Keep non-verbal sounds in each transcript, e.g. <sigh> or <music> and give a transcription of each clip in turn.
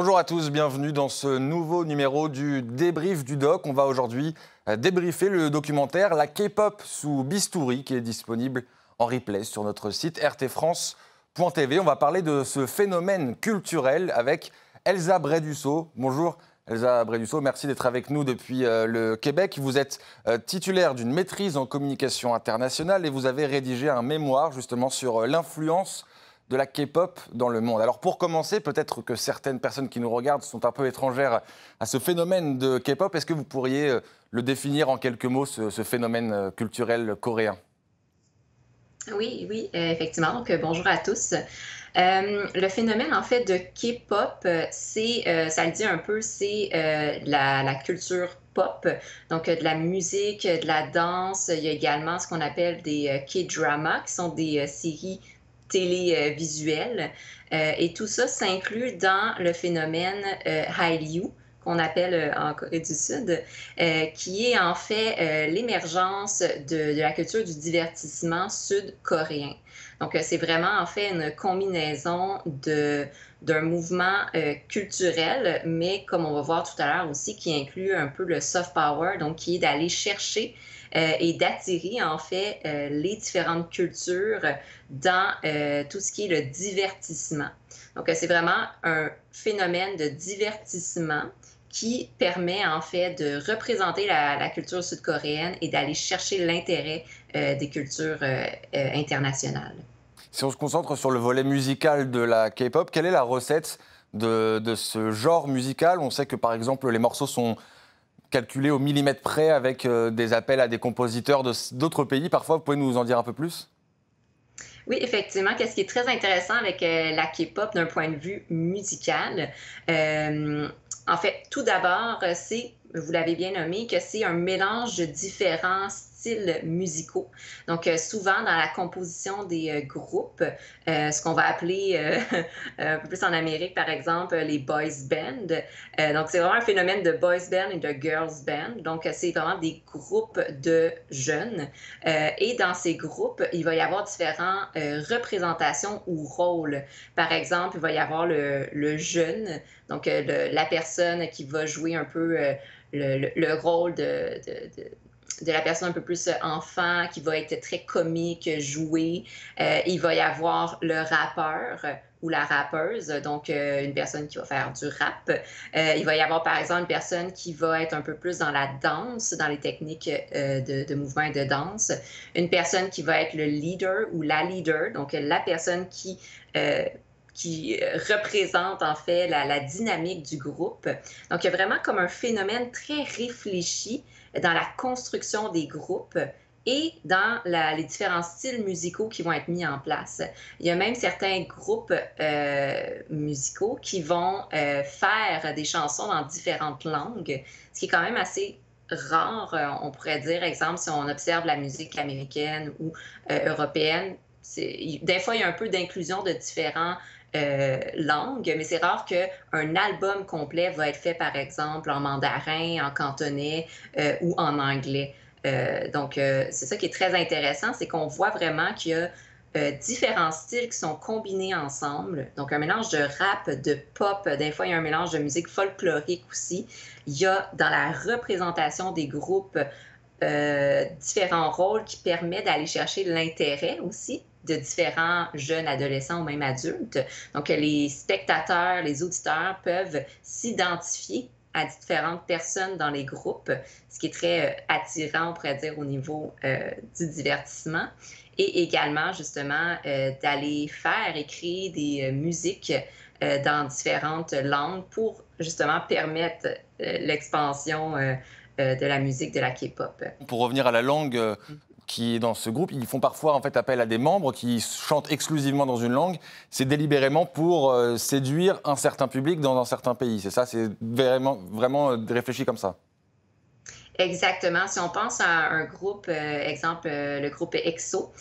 Bonjour à tous, bienvenue dans ce nouveau numéro du débrief du doc. On va aujourd'hui euh, débriefer le documentaire La K-pop sous Bistouri qui est disponible en replay sur notre site rtfrance.tv. On va parler de ce phénomène culturel avec Elsa Brédusseau. Bonjour Elsa Brédusseau, merci d'être avec nous depuis euh, le Québec. Vous êtes euh, titulaire d'une maîtrise en communication internationale et vous avez rédigé un mémoire justement sur l'influence de la K-pop dans le monde. Alors pour commencer, peut-être que certaines personnes qui nous regardent sont un peu étrangères à ce phénomène de K-pop. Est-ce que vous pourriez euh, le définir en quelques mots, ce, phénomène euh, culturel coréen? Oui, oui, euh, effectivement. Donc, bonjour à tous. le phénomène, en fait, de K-pop, c'est, ça le dit un peu, c'est la, la, culture pop, donc de la musique, de la danse. Il y a également ce qu'on appelle des K-dramas, qui sont des séries télévisuel. Euh, et tout ça s'inclut dans le phénomène euh, Hallyu qu'on appelle euh, en Corée du Sud, qui est en fait l'émergence de, de, la culture du divertissement sud-coréen. Donc, c'est vraiment en fait une combinaison de, d'un mouvement culturel, mais comme on va voir tout à l'heure aussi, qui inclut un peu le soft power, donc qui est d'aller chercher euh, et d'attirer en fait euh, les différentes cultures dans euh, tout ce qui est le divertissement. Donc, c'est vraiment un phénomène de divertissement qui permet en fait de représenter la, culture sud-coréenne et d'aller chercher l'intérêt des cultures internationales. Si on se concentre sur le volet musical de la K-pop, quelle est la recette de, de, ce genre musical? On sait que par exemple les morceaux sont calculé au millimètre près avec euh, des appels à des compositeurs d'autres pays. Parfois, vous pouvez nous en dire un peu plus? Oui, effectivement. Qu'est-ce qui est très intéressant avec euh, la K-pop d'un point de vue musical? Euh, en fait, tout d'abord, c'est, vous l'avez bien nommé, que c'est un mélange de différents styles musicaux. Donc, euh, souvent dans la composition des euh, groupes, euh, ce qu'on va appeler <laughs> un peu plus en Amérique, par exemple, les boys band. donc, c'est vraiment un phénomène de boys band et de girls band. Donc, c'est vraiment des groupes de jeunes. et dans ces groupes, il va y avoir différentes représentations ou rôles. Par exemple, il va y avoir le, jeune, donc la personne qui va jouer un peu le, rôle de la personne un peu plus euh, enfant, qui va être très comique, joué. Euh, il va y avoir le rappeur ou la rappeuse, donc euh, une personne qui va faire du rap. il va y avoir par exemple une personne qui va être un peu plus dans la danse, dans les techniques de, de, mouvement et de danse. Une personne qui va être le leader ou la leader, donc la personne qui qui représente en fait la, la, dynamique du groupe. Donc, il y a vraiment comme un phénomène très réfléchi dans la construction des groupes et dans les différents styles musicaux qui vont être mis en place. Il y a même certains groupes euh, musicaux qui vont euh, faire des chansons dans différentes langues, ce qui est quand même assez rare, euh, on pourrait dire, exemple, si on observe la musique américaine ou européenne, des fois, il y a un peu d'inclusion de différents euh, langue, mais c'est rare qu'un album complet va être fait, par exemple, en mandarin, en cantonais euh, ou en anglais. Euh, donc, c'est ça qui est très intéressant, c'est qu'on voit vraiment qu'il y a différents styles qui sont combinés ensemble. Donc, un mélange de rap, de pop, des fois, il y a un mélange de musique folklorique aussi. Il y a dans la représentation des groupes différents rôles qui permettent d'aller chercher l'intérêt aussi de différents jeunes adolescents ou même adultes. Donc, les spectateurs, les auditeurs peuvent s'identifier à différentes personnes dans les groupes, ce qui est très euh, attirant, on pourrait dire, au niveau euh, du divertissement. Et également, justement, euh, d'aller faire et créer des musiques dans différentes langues pour justement permettre l'expansion de la musique de la K-pop. Pour revenir à la langue, qui est dans ce groupe, ils font parfois en fait appel à des membres qui chantent exclusivement dans une langue. C'est délibérément pour euh, séduire un certain public dans un certain pays. C'est ça, c'est vraiment, vraiment euh, réfléchi comme ça. Exactement. Si on pense à un groupe, euh, exemple le groupe EXO,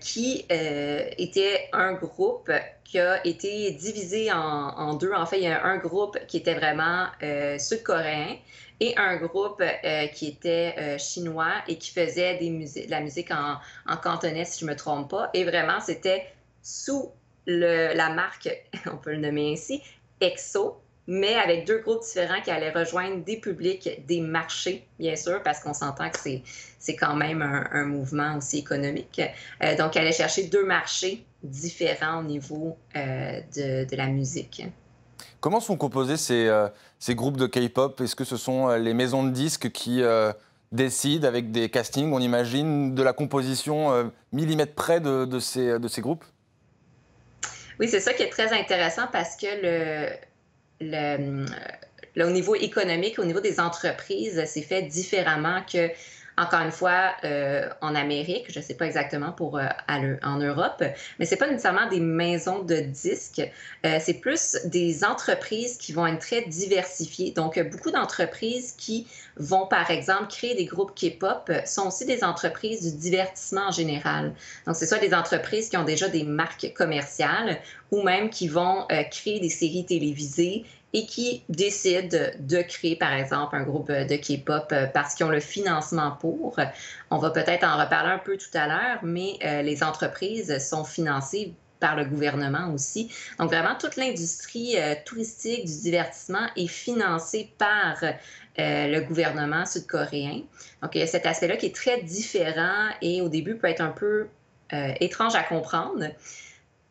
qui était un groupe qui a été divisé en, deux. En fait, il y a un groupe qui était vraiment sud-coréen, et un groupe euh, qui était euh, chinois et qui faisait de la musique en, cantonais, si je ne me trompe pas. Et vraiment, c'était sous la marque, <laughs> on peut le nommer ainsi, EXO, mais avec deux groupes différents qui allaient rejoindre des publics, des marchés, bien sûr, parce qu'on s'entend que c'est quand même un, mouvement aussi économique. Euh, donc, allait chercher deux marchés différents au niveau euh, de, la musique. Comment sont composés ces, euh, ces groupes de K-pop? Est-ce que ce sont les maisons de disques qui décident avec des castings, on imagine, de la composition millimètre près de, de, ces, de ces groupes? Oui, c'est ça qui est très intéressant parce que le, le, au niveau économique, au niveau des entreprises, c'est fait différemment que encore une fois, euh, en Amérique, je ne sais pas exactement pour euh, en Europe, mais c'est pas nécessairement des maisons de disques, euh, c'est plus des entreprises qui vont être très diversifiées. Donc, beaucoup d'entreprises qui vont, par exemple, créer des groupes K-pop sont aussi des entreprises du divertissement en général. Donc, c'est soit des entreprises qui ont déjà des marques commerciales ou même qui vont créer des séries télévisées et qui décident de créer, par exemple, un groupe de K-pop euh, parce qu'ils ont le financement pour. On va peut-être en reparler un peu tout à l'heure, mais euh, les entreprises sont financées par le gouvernement aussi. Donc vraiment, toute l'industrie euh, touristique du divertissement est financée par le gouvernement sud-coréen. Donc il y a cet aspect-là qui est très différent et au début peut être un peu étrange à comprendre.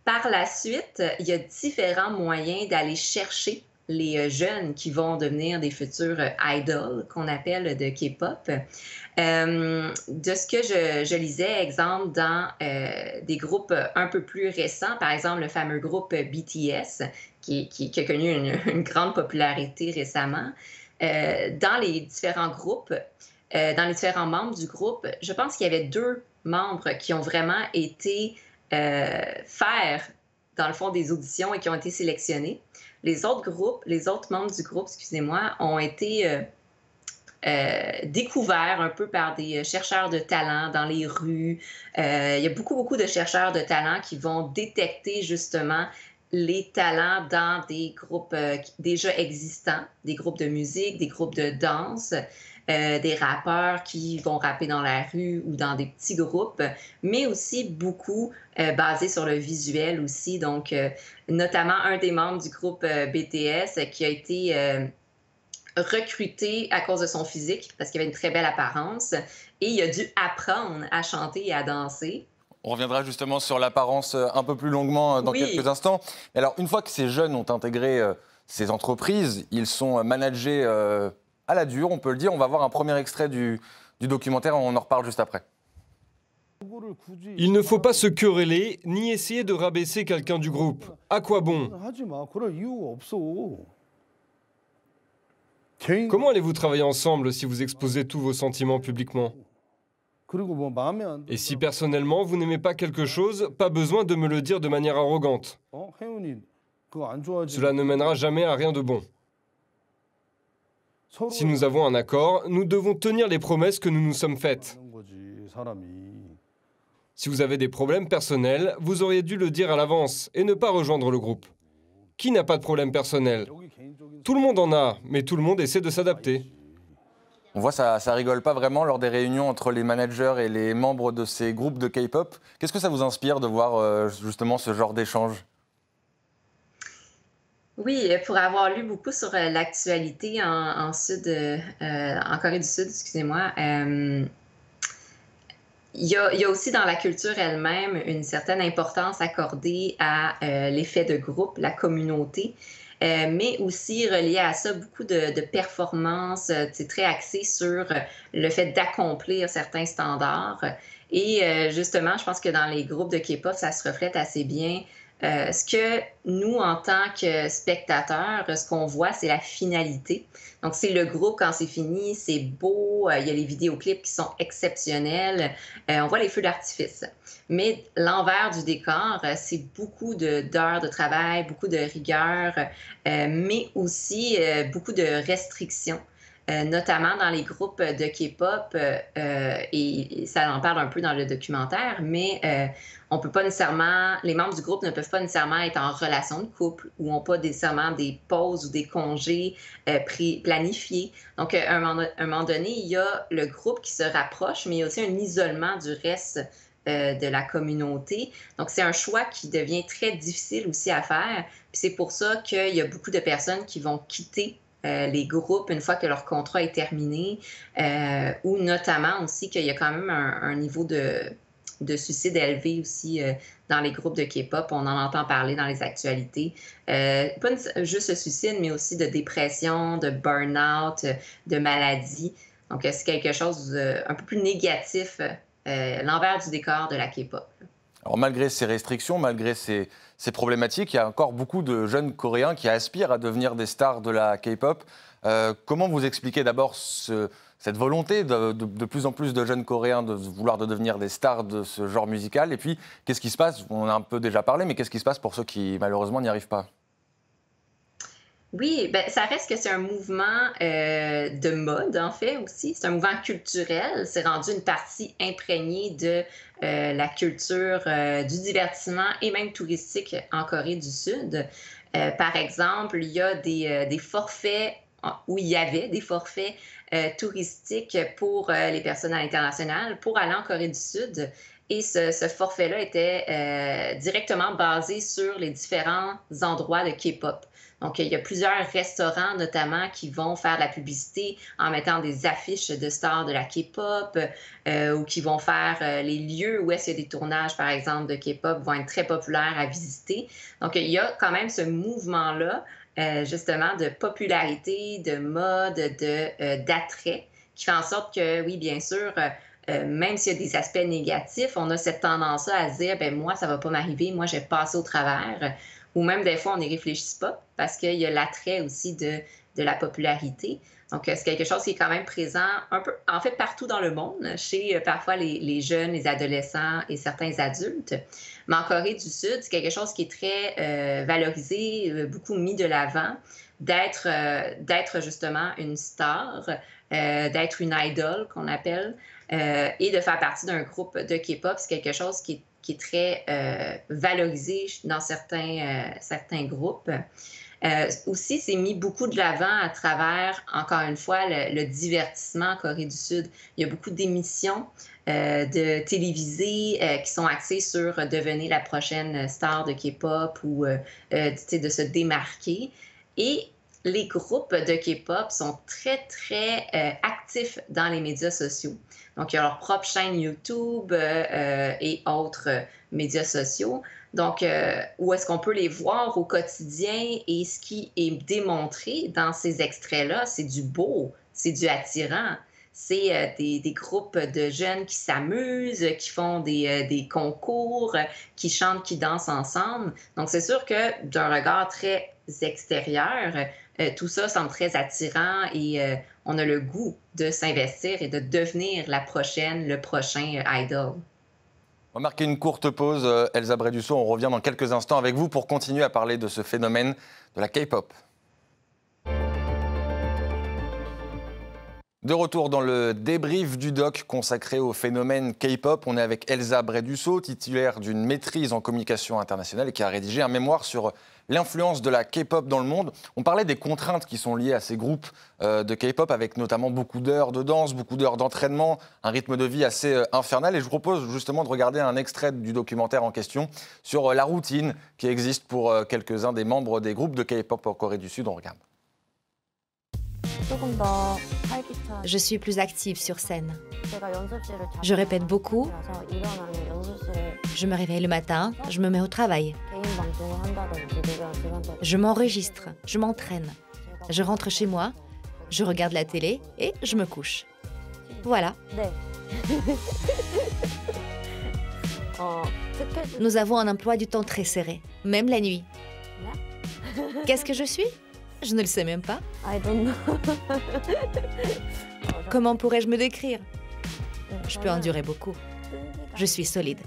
Par la suite, il y a différents moyens d'aller chercher les euh, jeunes qui vont devenir des futurs euh, idols qu'on appelle de K-pop. Euh, de ce que je, lisais, exemple, dans des groupes un peu plus récents, par exemple le fameux groupe BTS, qui, a connu une, <laughs> grande popularité récemment, dans les différents groupes, dans les différents membres du groupe, je pense qu'il y avait deux membres qui ont vraiment été faire, dans le fond, des auditions et qui ont été sélectionnés les autres groupes, les autres membres du groupe, excusez-moi, ont été euh, euh, découverts un peu par des euh, chercheurs de talent dans les rues. il y a beaucoup, beaucoup de chercheurs de talent qui vont détecter justement les talents dans des groupes déjà existants, des groupes de musique, des groupes de danse. Euh, des rappeurs qui vont rapper dans la rue ou dans des petits groupes, mais aussi beaucoup euh, basé sur le visuel aussi. Donc, euh, notamment un des membres du groupe BTS qui a été recruté à cause de son physique parce qu'il avait une très belle apparence et il a dû apprendre à chanter et à danser. On reviendra justement sur l'apparence un peu plus longuement dans quelques instants. Alors, une fois que ces jeunes ont intégré ces entreprises, ils sont managés à la dure, on peut le dire. On va voir un premier extrait du, documentaire, on en reparle juste après. Il ne faut pas se quereller ni essayer de rabaisser quelqu'un du groupe. À quoi bon? Comment allez-vous travailler ensemble si vous exposez tous vos sentiments publiquement? Et si personnellement vous n'aimez pas quelque chose, pas besoin de me le dire de manière arrogante. Cela ne mènera jamais à rien de bon. Si nous avons un accord, nous devons tenir les promesses que nous nous sommes faites. Si vous avez des problèmes personnels, vous auriez dû le dire à l'avance et ne pas rejoindre le groupe. Qui n'a pas de problème personnel? Tout le monde en a, mais tout le monde essaie de s'adapter. On voit ça, ça rigole pas vraiment lors des réunions entre les managers et les membres de ces groupes de K-pop. Qu'est-ce que ça vous inspire de voir euh, justement ce genre d'échange? Oui, euh, pour avoir lu beaucoup sur euh, l'actualité en, Sud, euh, en Corée du Sud, excusez-moi, il y, a, aussi dans la culture elle-même une certaine importance accordée à l'effet de groupe, la communauté, mais aussi relié à ça beaucoup de, performances, c'est très axé sur le fait d'accomplir certains standards. Et justement, je pense que dans les groupes de K-pop, ça se reflète assez bien euh, ce que nous, en tant que spectateurs, ce qu'on voit, c'est la finalité. Donc, c'est le groupe quand c'est fini, c'est beau, euh, il y a les vidéoclips qui sont exceptionnels, euh, on voit les feux d'artifice. Mais l'envers du décor, c'est beaucoup d'heures de, travail, beaucoup de rigueur, mais aussi beaucoup de restrictions. Notamment dans les groupes de K-pop, et, ça en parle un peu dans le documentaire, mais on peut pas nécessairement, les membres du groupe ne peuvent pas nécessairement être en relation de couple ou n'ont pas nécessairement des pauses ou des congés euh, planifiés. Donc, euh, à un, moment, donné, il y a le groupe qui se rapproche, mais il y a aussi un isolement du reste de la communauté. Donc, c'est un choix qui devient très difficile aussi à faire. C'est pour ça qu'il y a beaucoup de personnes qui vont quitter les groupes une fois que leur contrat est terminé, ou notamment aussi qu'il y a quand même un niveau de, de suicides élevés aussi euh, dans les groupes de K-pop. On en entend parler dans les actualités. Euh, pas juste de suicide, mais aussi de dépression, de burn-out, de maladie. Donc, euh, c'est quelque chose d'un peu plus négatif, l'envers du décor de la K-pop? Alors, malgré ces restrictions, malgré ces, problématiques, il y a encore beaucoup de jeunes Coréens qui aspirent à devenir des stars de la K-pop. comment vous expliquez d'abord ce, cette volonté de, plus en plus de jeunes Coréens de vouloir de devenir des stars de ce genre musical? Et puis, qu'est-ce qui se passe? On a un peu déjà parlé, mais qu'est-ce qui se passe pour ceux qui, malheureusement, n'y arrivent pas? Oui, ben, ça reste que c'est un mouvement euh, de mode, en fait, aussi. C'est un mouvement culturel. C'est rendu une partie imprégnée de euh, la culture euh, du divertissement et même touristique en Corée du Sud. par exemple, il y a des, forfaits où il y avait des forfaits touristiques pour les personnes à l'international pour aller en Corée du Sud. Et ce, forfait-là était euh, directement basé sur les différents endroits de K-pop. Donc, il y a plusieurs restaurants notamment qui vont faire de la publicité en mettant des affiches de stars de la K-pop ou qui vont faire les lieux où est-ce qu'il y a des tournages, par exemple, de K-pop vont être très populaires à visiter. Donc, il y a quand même ce mouvement-là euh, justement de popularité, de mode, de euh, d'attrait, qui fait en sorte que, oui, bien sûr, euh, même s'il y a des aspects négatifs, on a cette tendance-là à se dire, ben moi, ça va pas m'arriver, moi, j'ai passé au travers. Ou même des fois, on n'y réfléchit pas parce qu'il y a l'attrait aussi de, de la popularité. Donc, c'est quelque chose qui est quand même présent un peu, en fait, partout dans le monde, chez parfois les, jeunes, les adolescents et certains adultes. Mais en Corée du Sud, c'est quelque chose qui est très euh, valorisé, euh, beaucoup mis de l'avant, d'être euh, justement une star, d'être une idole qu'on appelle, et de faire partie d'un groupe de K-pop. C'est quelque chose qui est, très valorisé dans certains, certains groupes. Euh, aussi, c'est mis beaucoup de l'avant à travers, encore une fois, le, divertissement en Corée du Sud. Il y a beaucoup d'émissions euh, de télévisées euh, qui sont axées sur devenir la prochaine star de K-pop ou de se démarquer. Les groupes de K-pop sont très, très actifs dans les médias sociaux. Donc, il y a leur propre chaîne YouTube et autres médias sociaux. Donc, euh, où est-ce qu'on peut les voir au quotidien? Et ce qui est démontré dans ces extraits-là, c'est du beau, c'est du attirant. C'est euh, des, groupes de jeunes qui s'amusent, qui font euh, des, concours, qui chantent, qui dansent ensemble. Donc, c'est sûr que d'un regard très extérieur, tout ça semble très attirant et on a le goût de s'investir et de devenir la prochaine, le prochain idol. On va une courte pause. Euh, Elsa Brédusseau, on revient dans quelques instants avec vous pour continuer à parler de ce phénomène de la K-pop. De retour dans le débrief du doc consacré au phénomène K-pop, on est avec Elsa Brédusseau, titulaire d'une maîtrise en communication internationale et qui a rédigé un mémoire sur l'influence de la K-pop dans le monde. On parlait des contraintes qui sont liées à ces groupes euh, de K-pop avec notamment beaucoup d'heures de danse, beaucoup d'heures d'entraînement, un rythme de vie assez euh, infernal. Et je vous propose justement de regarder un extrait du documentaire en question sur euh, la routine qui existe pour quelques-uns des membres des groupes de K-pop en Corée du Sud. On regarde. Je suis plus active sur scène. Je répète beaucoup. Je me réveille le matin, je me mets au travail. Je m'enregistre, je m'entraîne. Je rentre chez moi, je regarde la télé et je me couche. Voilà. <laughs> Nous avons un emploi du temps très serré, même la nuit. Qu'est-ce que je suis? Je ne le sais même pas. <laughs> Comment pourrais-je me décrire? Je peux endurer beaucoup. Je suis solide.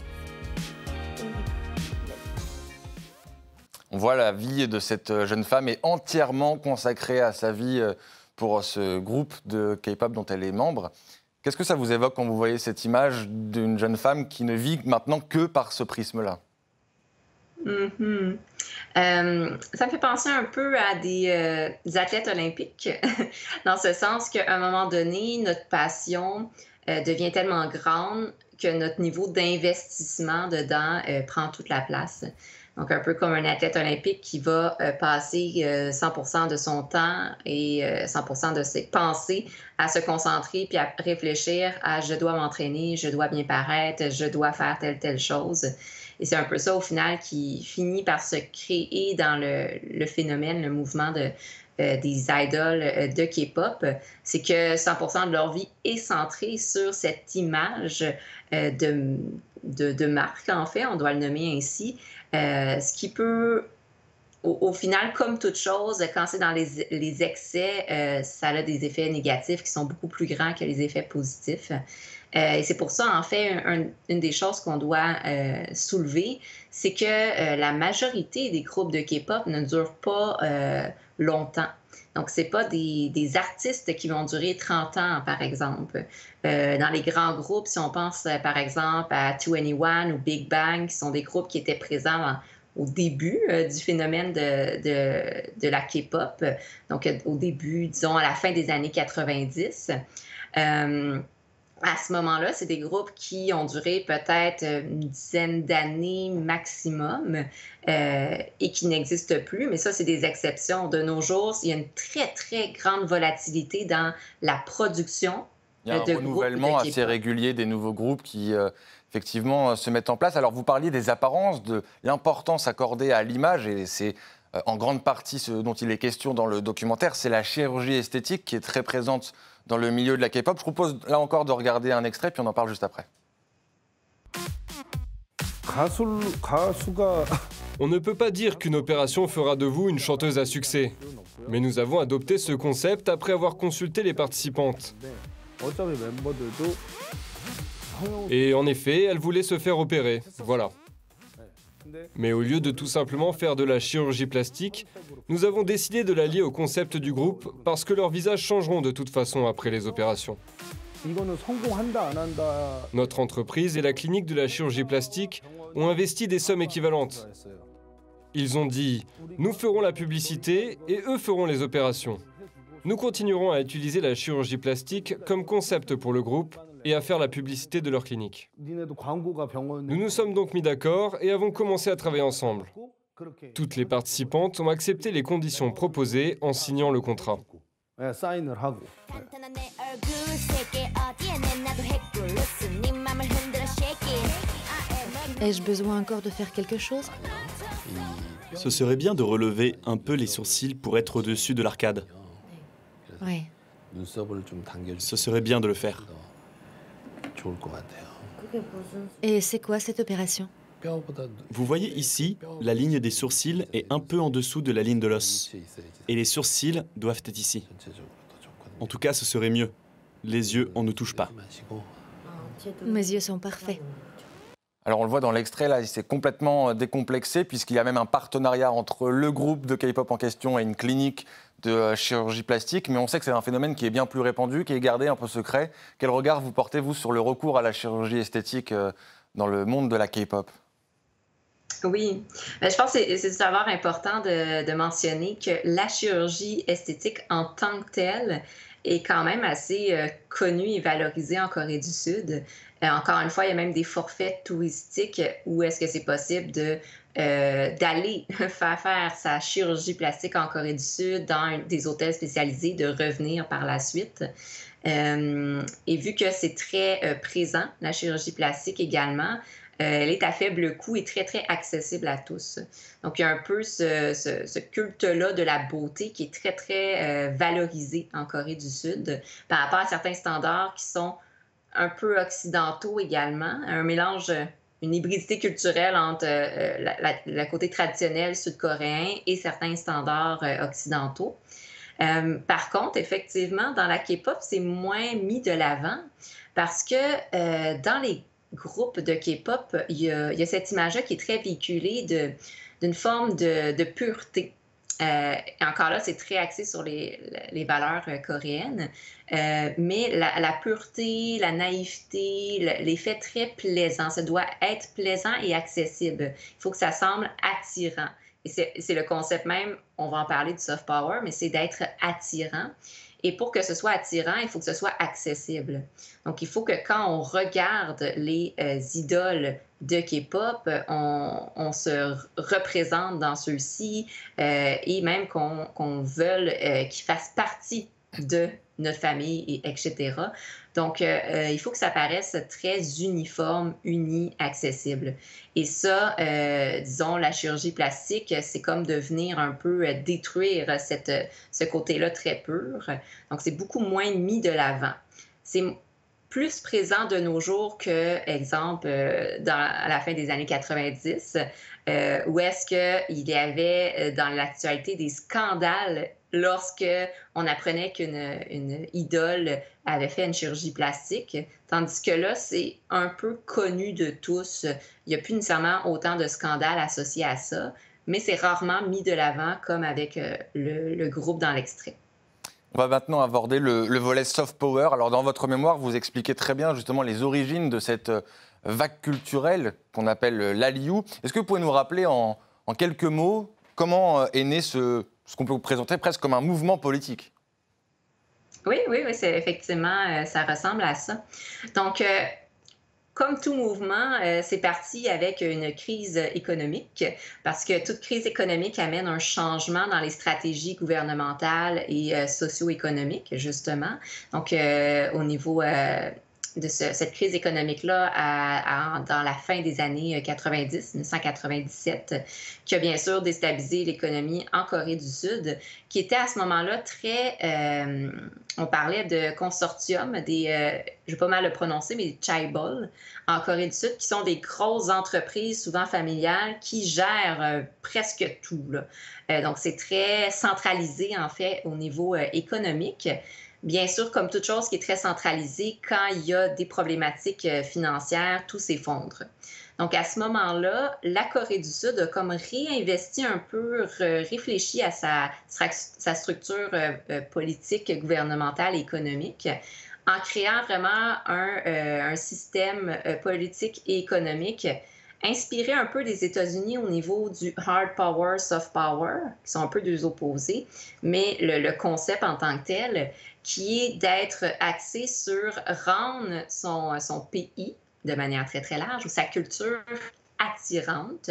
On voit la vie de cette jeune femme est entièrement consacrée à sa vie euh, pour ce groupe de K-pop dont elle est membre. Qu'est-ce que ça vous évoque quand vous voyez cette image d'une jeune femme qui ne vit maintenant que par ce prisme-là? Mm-hmm. euh, ça me fait penser un peu à des, euh, athlètes olympiques, <laughs> dans ce sens qu'à un moment donné, notre passion devient tellement grande que notre niveau d'investissement dedans prend toute la place. Donc, un peu comme un athlète olympique qui va euh, passer 100 euh, de son temps et 100 euh, de ses pensées à se concentrer puis à réfléchir à je dois m'entraîner, je dois bien paraître, je dois faire telle, telle chose. Et c'est un peu ça, au final, qui finit par se créer dans le, phénomène, le mouvement de, des idoles de K-pop, c'est que 100% de leur vie est centrée sur cette image de, de, marque, en fait, on doit le nommer ainsi, euh, ce qui peut, au, final, comme toute chose, quand c'est dans les, excès, euh, ça a des effets négatifs qui sont beaucoup plus grands que les effets positifs. Euh, et c'est pour ça, en fait, une des choses qu'on doit soulever, c'est que la majorité des groupes de K-pop ne durent pas longtemps. Donc, ce pas des, artistes qui vont durer 30 ans, par exemple. Euh, dans les grands groupes, si on pense, euh, par exemple, à 2NE1 ou Big Bang, qui sont des groupes qui étaient présents au début euh, du phénomène de la K-pop, donc au début, disons, à la fin des années 90 à ce moment-là, c'est des groupes qui ont duré peut-être une dizaine d'années maximum euh, et qui n'existent plus. Mais ça, c'est des exceptions. De nos jours, il y a une très, très grande volatilité dans la production. Il y a un renouvellement assez régulier des nouveaux groupes qui, euh, effectivement, euh, se mettent en place. Alors, vous parliez des apparences, de l'importance accordée à l'image, et c'est en grande partie ce dont il est question dans le documentaire, c'est la chirurgie esthétique qui est très présente dans le milieu de la K-pop. Je propose là encore de regarder un extrait, puis on en parle juste après. <laughs> On ne peut pas dire qu'une opération fera de vous une chanteuse à succès. Mais nous avons adopté ce concept après avoir consulté les participantes. Et en effet, elle voulait se faire opérer. Voilà. Mais au lieu de tout simplement faire de la chirurgie plastique, nous avons décidé de la lier au concept du groupe parce que leurs visages changeront de toute façon après les opérations. Notre entreprise et la clinique de la chirurgie plastique ont investi des sommes équivalentes. Ils ont dit ⁇ Nous ferons la publicité et eux feront les opérations ⁇ Nous continuerons à utiliser la chirurgie plastique comme concept pour le groupe et à faire la publicité de leur clinique. Nous nous sommes donc mis d'accord et avons commencé à travailler ensemble. Toutes les participantes ont accepté les conditions proposées en signant le contrat. Ai-je besoin encore de faire quelque chose? Ce serait bien de relever un peu les sourcils pour être au-dessus de l'arcade. Oui. Ce serait bien de le faire. Et c'est quoi cette opération? Vous voyez ici, la ligne des sourcils est un peu en dessous de la ligne de l'os. Et les sourcils doivent être ici. En tout cas, ce serait mieux. Les yeux, on ne touche pas. Mes yeux sont parfaits. Alors on le voit dans l'extrait, là, il s'est complètement décomplexé puisqu'il y a même un partenariat entre le groupe de K-pop en question et une clinique de euh, chirurgie plastique, mais on sait que c'est un phénomène qui est bien plus répandu, qui est gardé un peu secret. Quel regard vous portez, vous, sur le recours à la chirurgie esthétique euh, dans le monde de la K-pop? Oui, ben, je pense que c'est savoir important de, mentionner que la chirurgie esthétique en tant que telle est quand même assez euh, connue et valorisée en Corée du Sud. Encore une fois, il y a même des forfaits touristiques où est-ce que c'est possible euh, d'aller <laughs> faire faire sa chirurgie plastique en Corée du Sud dans des hôtels spécialisés, de revenir par la suite. Euh, et vu que c'est très euh, présent, la chirurgie plastique également, elle est à faible coût et très, très accessible à tous. Donc, il y a un peu ce, culte-là de la beauté qui est très, très valorisé en Corée du Sud par rapport à certains standards qui sont un peu occidentaux également, un mélange une hybridité culturelle entre euh, le côté traditionnel sud-coréen et certains standards euh, occidentaux. Euh, par contre, effectivement, dans la K-pop, c'est moins mis de l'avant parce que dans les groupes de K-pop, il, y a cette image-là qui est très véhiculée d'une forme de, de pureté. Euh, encore là, c'est très axé sur les, valeurs euh, coréennes, euh, mais la, pureté, la naïveté, l'effet très plaisant, ça doit être plaisant et accessible. Il faut que ça semble attirant. Et c'est le concept même, on va en parler du soft power, mais c'est d'être attirant. Et pour que ce soit attirant, il faut que ce soit accessible. Donc, il faut que quand on regarde les idoles de K-pop, on, se représente dans ceux-ci euh, et même qu'on veuille euh, qu'ils fassent partie de notre famille, et etc. Donc, euh, il faut que ça paraisse très uniforme, uni, accessible. Et ça, disons, la chirurgie plastique, c'est comme de venir un peu détruire cette, ce côté-là très pur. Donc, c'est beaucoup moins mis de l'avant. C'est plus présent de nos jours que, exemple, dans, à la fin des années 90, où est-ce qu'il y avait dans l'actualité des scandales lorsque on apprenait qu'une idole avait fait une chirurgie plastique, tandis que là, c'est un peu connu de tous. Il n'y a plus nécessairement autant de scandales associés à ça, mais c'est rarement mis de l'avant comme avec euh, le, groupe dans l'extrait. On va maintenant aborder le, volet soft power. Alors, dans votre mémoire, vous expliquez très bien justement les origines de cette euh, vague culturelle qu'on appelle euh, l'Aliou. Est-ce que vous pouvez nous rappeler en quelques mots comment est né ce, qu'on peut vous présenter presque comme un mouvement politique? Oui, oui, oui, c'est effectivement, euh, ça ressemble à ça. Donc, euh, comme tout mouvement, euh, c'est parti avec une crise économique, parce que toute crise économique amène un changement dans les stratégies gouvernementales et socio-économiques, justement. Donc, au niveau de cette crise économique-là dans la fin des années 90, 1997, qui a bien sûr déstabilisé l'économie en Corée du Sud, qui était à ce moment-là très... Euh, on parlait de consortium, des... Euh, je vais pas mal le prononcer, mais des chaebol en Corée du Sud, qui sont des grosses entreprises, souvent familiales, qui gèrent euh, presque tout. donc, c'est très centralisé, en fait, au niveau économique. Bien sûr, comme toute chose qui est très centralisée, quand il y a des problématiques euh, financières, tout s'effondre. Donc, à ce moment-là, la Corée du Sud a comme réinvesti un peu, réfléchi à sa, structure euh, euh, politique, gouvernementale et économique en créant vraiment un, système politique et économique inspiré un peu des États-Unis au niveau du hard power, soft power, qui sont un peu deux opposés, mais le concept en tant que tel, qui est d'être axé sur rendre son, son pays de manière très, très large ou sa culture attirante.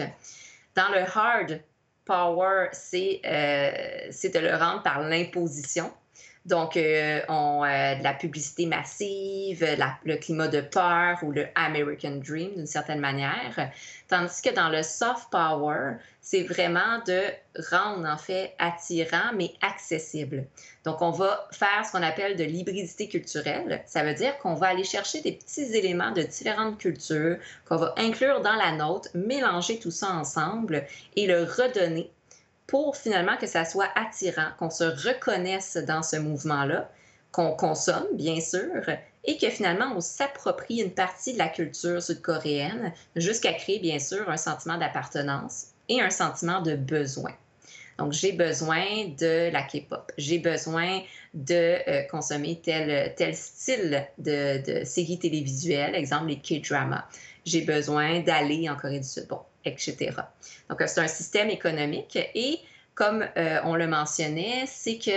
Dans le hard power, c'est euh, de le rendre par l'imposition. Donc, euh, on, euh, de la publicité massive, le climat de peur ou le American Dream d'une certaine manière. Tandis que dans le soft power, c'est vraiment de rendre en fait attirant mais accessible. Donc, on va faire ce qu'on appelle de l'hybridité culturelle. Ça veut dire qu'on va aller chercher des petits éléments de différentes cultures qu'on va inclure dans la nôtre, mélanger tout ça ensemble et le redonner pour finalement que ça soit attirant, qu'on se reconnaisse dans ce mouvement-là, qu'on consomme, bien sûr, et que finalement on s'approprie une partie de la culture sud-coréenne jusqu'à créer, bien sûr, un sentiment d'appartenance et un sentiment de besoin. Donc, j'ai besoin de la K-pop. J'ai besoin de euh, consommer tel, style de, de séries télévisuelles, exemple les K-dramas. J'ai besoin d'aller en Corée du Sud. Etc. Donc, c'est un système économique et comme euh, on le mentionnait, c'est que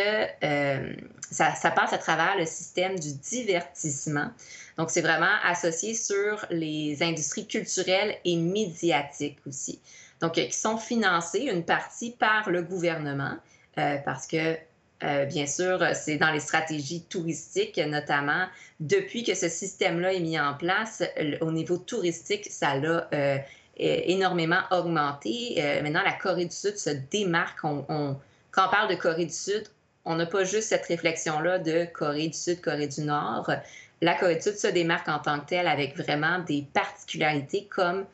euh, ça, passe à travers le système du divertissement. Donc, c'est vraiment associé sur les industries culturelles et médiatiques aussi. Donc, qui sont financées une partie par le gouvernement euh, parce que bien sûr, c'est dans les stratégies touristiques, notamment depuis que ce système-là est mis en place, au niveau touristique, ça l'a énormément augmenté. Euh, maintenant, la Corée du Sud se démarque. quand on parle de Corée du Sud, on n'a pas juste cette réflexion-là de Corée du Sud, Corée du Nord. La Corée du Sud se démarque en tant que telle avec vraiment des particularités comme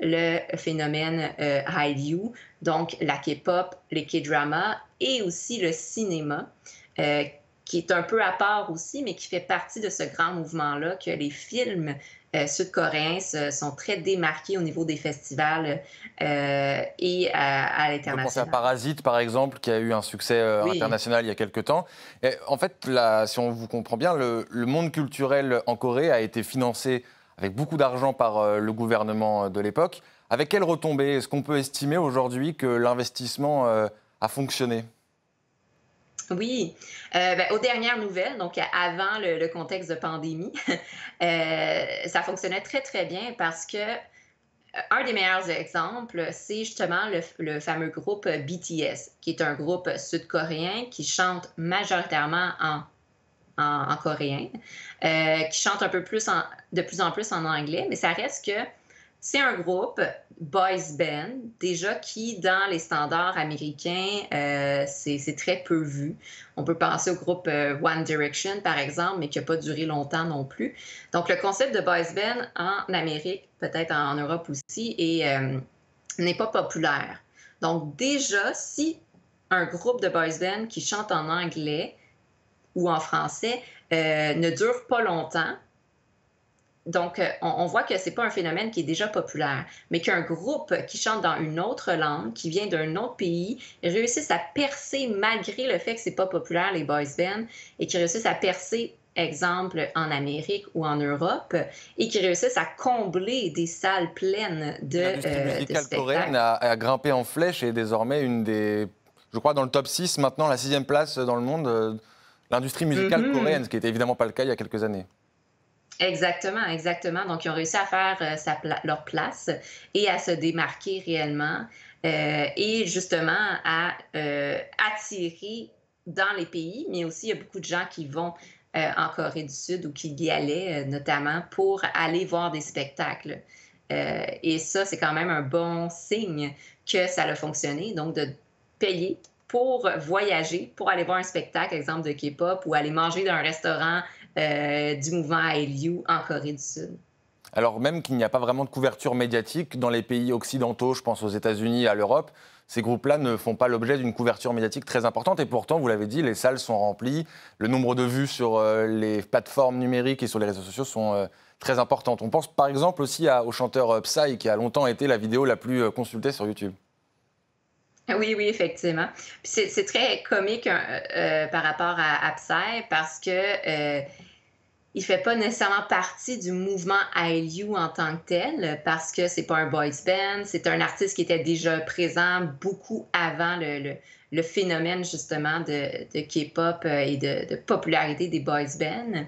le phénomène euh, Hallyu, donc la K-pop, les K-dramas et aussi le cinéma, euh, qui est un peu à part aussi, mais qui fait partie de ce grand mouvement-là que les films euh, sud-coréens sont très démarqués au niveau des festivals euh, et à, l'international. On pense à Parasite, par exemple, qui a eu un succès euh, international il y a quelques temps. Et en fait, là, si on vous comprend bien, le, monde culturel en Corée a été financé avec beaucoup d'argent par le gouvernement de l'époque. Avec quelle retombée Est-ce qu'on peut estimer aujourd'hui que l'investissement a fonctionné? Oui. Euh, ben, aux dernières nouvelles, donc avant le, contexte de pandémie, <laughs> euh, ça fonctionnait très, très bien parce que euh, un des meilleurs exemples, c'est justement le, fameux groupe BTS, qui est un groupe sud-coréen qui chante majoritairement en, en, coréen, qui chante un peu plus de plus en plus en anglais, mais ça reste que c'est un groupe boys band, déjà qui, dans les standards américains, euh, c'est très peu vu. On peut penser au groupe euh, One Direction, par exemple, mais qui n'a pas duré longtemps non plus. Donc, le concept de boys band en Amérique, peut-être en, Europe aussi, euh, n'est pas populaire. Donc, déjà, si un groupe de boys band qui chante en anglais ou en français ne dure pas longtemps, donc, euh, on, voit que ce n'est pas un phénomène qui est déjà populaire, mais qu'un groupe qui chante dans une autre langue, qui vient d'un autre pays, réussisse à percer malgré le fait que ce n'est pas populaire, les boys bands, et qui réussissent à percer, exemple, en Amérique ou en Europe, et qui réussissent à combler des salles pleines de, euh, coréenne a, a, grimpé en flèche et est désormais une des, je crois, dans le top 6, maintenant la sixième place dans le monde, euh, l'industrie musicale mm-hmm. coréenne, ce qui n'était évidemment pas le cas il y a quelques années. Exactement, exactement. Donc, ils ont réussi à faire euh, leur place et à se démarquer réellement euh, et justement à euh, attirer dans les pays, mais aussi il y a beaucoup de gens qui vont en Corée du Sud ou qui y allaient notamment pour aller voir des spectacles. et ça, c'est quand même un bon signe que ça a fonctionné, donc de payer pour voyager, pour aller voir un spectacle, exemple de K-pop, ou aller manger dans un restaurant euh, du mouvement ILU en Corée du Sud. Alors même qu'il n'y a pas vraiment de couverture médiatique dans les pays occidentaux, je pense aux États-Unis, à l'Europe, ces groupes-là ne font pas l'objet d'une couverture médiatique très importante. Et pourtant, vous l'avez dit, les salles sont remplies, le nombre de vues sur euh, les plateformes numériques et sur les réseaux sociaux sont euh, très importantes. On pense par exemple aussi au chanteur Psy, qui a longtemps été la vidéo la plus consultée sur YouTube. Oui, oui, effectivement. c'est très comique par rapport à, à, Psy parce que il fait pas nécessairement partie du mouvement ILU en tant que tel parce que c'est pas un boys band, c'est un artiste qui était déjà présent beaucoup avant le, le, phénomène justement de, K-pop euh, et de, popularité des boys bands.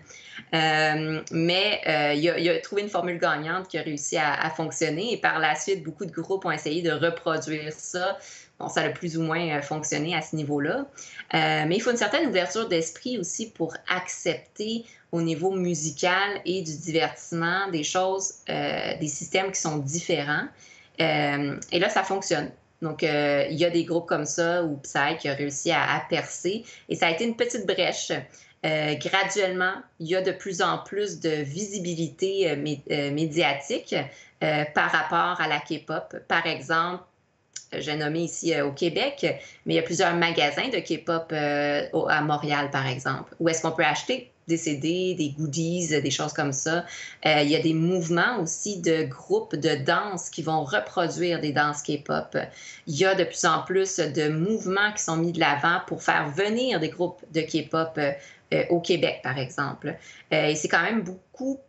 Euh, mais euh, il, a, a, trouvé une formule gagnante qui a réussi à, fonctionner et par la suite, beaucoup de groupes ont essayé de reproduire ça Bon, ça a plus ou moins fonctionné à ce niveau-là. Mais il faut une certaine ouverture d'esprit aussi pour accepter au niveau musical et du divertissement des choses, des systèmes qui sont différents. et là, ça fonctionne. Donc, il y a des groupes comme ça ou Psy qui a réussi à, percer et ça a été une petite brèche. graduellement, il y a de plus en plus de visibilité médiatique par rapport à la K-pop. Par exemple, j'ai nommé ici euh, au Québec, mais il y a plusieurs magasins de K-pop euh, à Montréal, par exemple, où est-ce qu'on peut acheter des des goodies, des choses comme ça. Euh, il y a des mouvements aussi de groupes de danse qui vont reproduire des danses K-pop. Il y a de plus en plus de mouvements qui sont mis de l'avant pour faire venir des groupes de K-pop au Québec, par exemple. et c'est quand même beaucoup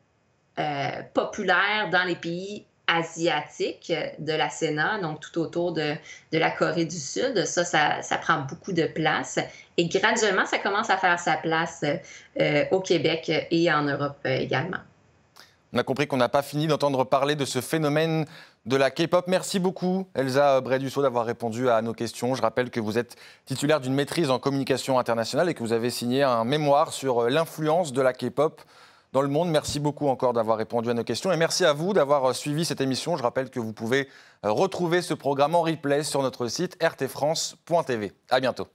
populaire dans les pays asiatique de la Sénat, donc tout autour de, de la Corée du Sud. Ça, ça, prend beaucoup de place. Et graduellement, ça commence à faire sa place euh, au Québec et en Europe euh, également. On a compris qu'on n'a pas fini d'entendre parler de ce phénomène de la K-pop. Merci beaucoup, Elsa Brédusseau, d'avoir répondu à nos questions. Je rappelle que vous êtes titulaire d'une maîtrise en communication internationale et que vous avez signé un mémoire sur l'influence de la K-pop dans le monde. Merci beaucoup encore d'avoir répondu à nos questions et merci à vous d'avoir euh, suivi cette émission. Je rappelle que vous pouvez euh, retrouver ce programme en replay sur notre site rtfrance.tv. À bientôt.